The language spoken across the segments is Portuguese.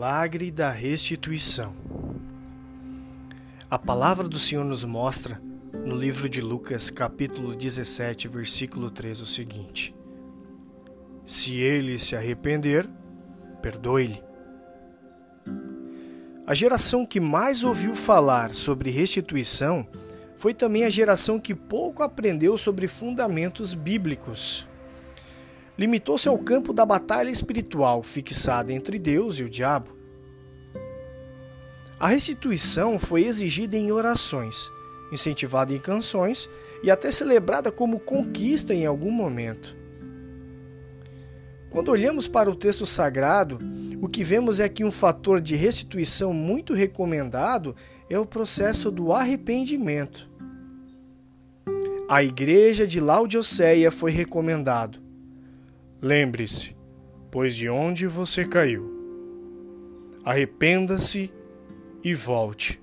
milagre da restituição. A palavra do Senhor nos mostra, no livro de Lucas, capítulo 17, versículo 3, o seguinte: Se ele se arrepender, perdoe-lhe. A geração que mais ouviu falar sobre restituição foi também a geração que pouco aprendeu sobre fundamentos bíblicos limitou-se ao campo da batalha espiritual fixada entre Deus e o diabo. A restituição foi exigida em orações, incentivada em canções e até celebrada como conquista em algum momento. Quando olhamos para o texto sagrado, o que vemos é que um fator de restituição muito recomendado é o processo do arrependimento. A igreja de Laodiceia foi recomendado Lembre-se, pois de onde você caiu. Arrependa-se e volte.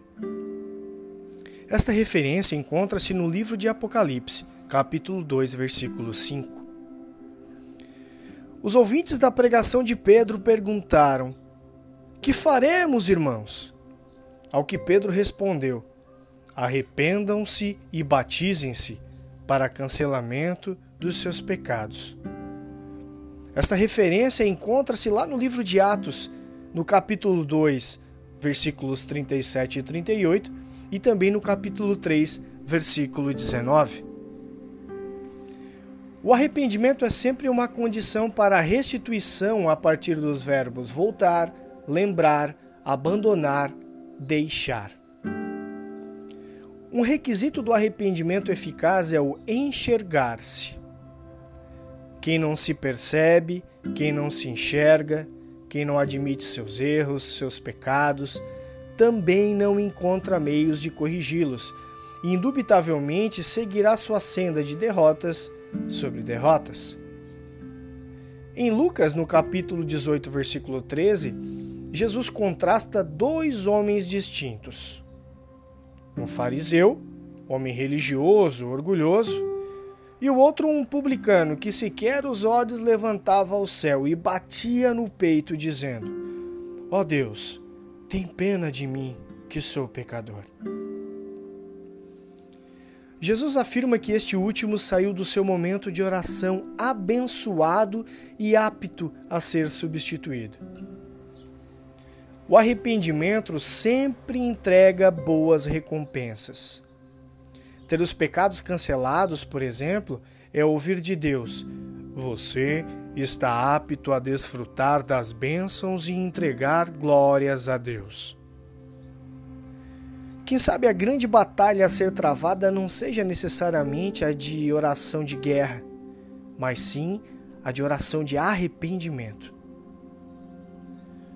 Esta referência encontra-se no livro de Apocalipse, capítulo 2, versículo 5. Os ouvintes da pregação de Pedro perguntaram: Que faremos, irmãos? Ao que Pedro respondeu: Arrependam-se e batizem-se para cancelamento dos seus pecados. Esta referência encontra-se lá no livro de Atos, no capítulo 2, versículos 37 e 38, e também no capítulo 3, versículo 19. O arrependimento é sempre uma condição para a restituição a partir dos verbos voltar, lembrar, abandonar, deixar. Um requisito do arrependimento eficaz é o enxergar-se. Quem não se percebe, quem não se enxerga, quem não admite seus erros, seus pecados, também não encontra meios de corrigi-los e, indubitavelmente, seguirá sua senda de derrotas sobre derrotas. Em Lucas, no capítulo 18, versículo 13, Jesus contrasta dois homens distintos. Um fariseu, homem religioso, orgulhoso, e o outro um publicano que sequer os olhos levantava ao céu e batia no peito, dizendo: Ó oh Deus, tem pena de mim, que sou pecador. Jesus afirma que este último saiu do seu momento de oração abençoado e apto a ser substituído. O arrependimento sempre entrega boas recompensas. Ter os pecados cancelados, por exemplo, é ouvir de Deus: Você está apto a desfrutar das bênçãos e entregar glórias a Deus. Quem sabe a grande batalha a ser travada não seja necessariamente a de oração de guerra, mas sim a de oração de arrependimento.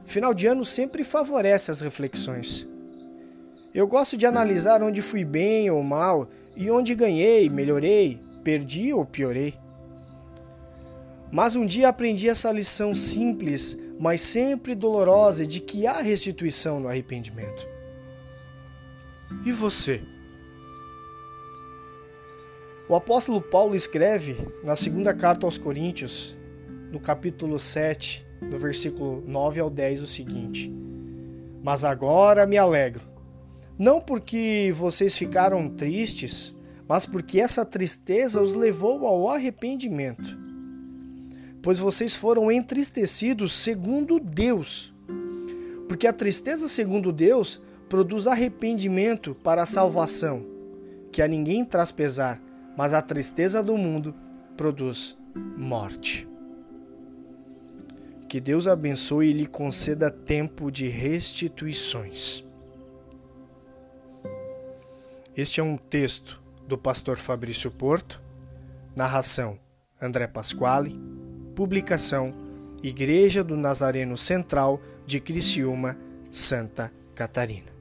Final de ano sempre favorece as reflexões. Eu gosto de analisar onde fui bem ou mal e onde ganhei, melhorei, perdi ou piorei. Mas um dia aprendi essa lição simples, mas sempre dolorosa, de que há restituição no arrependimento. E você? O apóstolo Paulo escreve na segunda carta aos Coríntios, no capítulo 7, do versículo 9 ao 10, o seguinte: Mas agora me alegro não porque vocês ficaram tristes, mas porque essa tristeza os levou ao arrependimento. Pois vocês foram entristecidos segundo Deus. Porque a tristeza segundo Deus produz arrependimento para a salvação, que a ninguém traz pesar, mas a tristeza do mundo produz morte. Que Deus abençoe e lhe conceda tempo de restituições. Este é um texto do pastor Fabrício Porto, narração André Pasquale, publicação Igreja do Nazareno Central de Criciúma, Santa Catarina.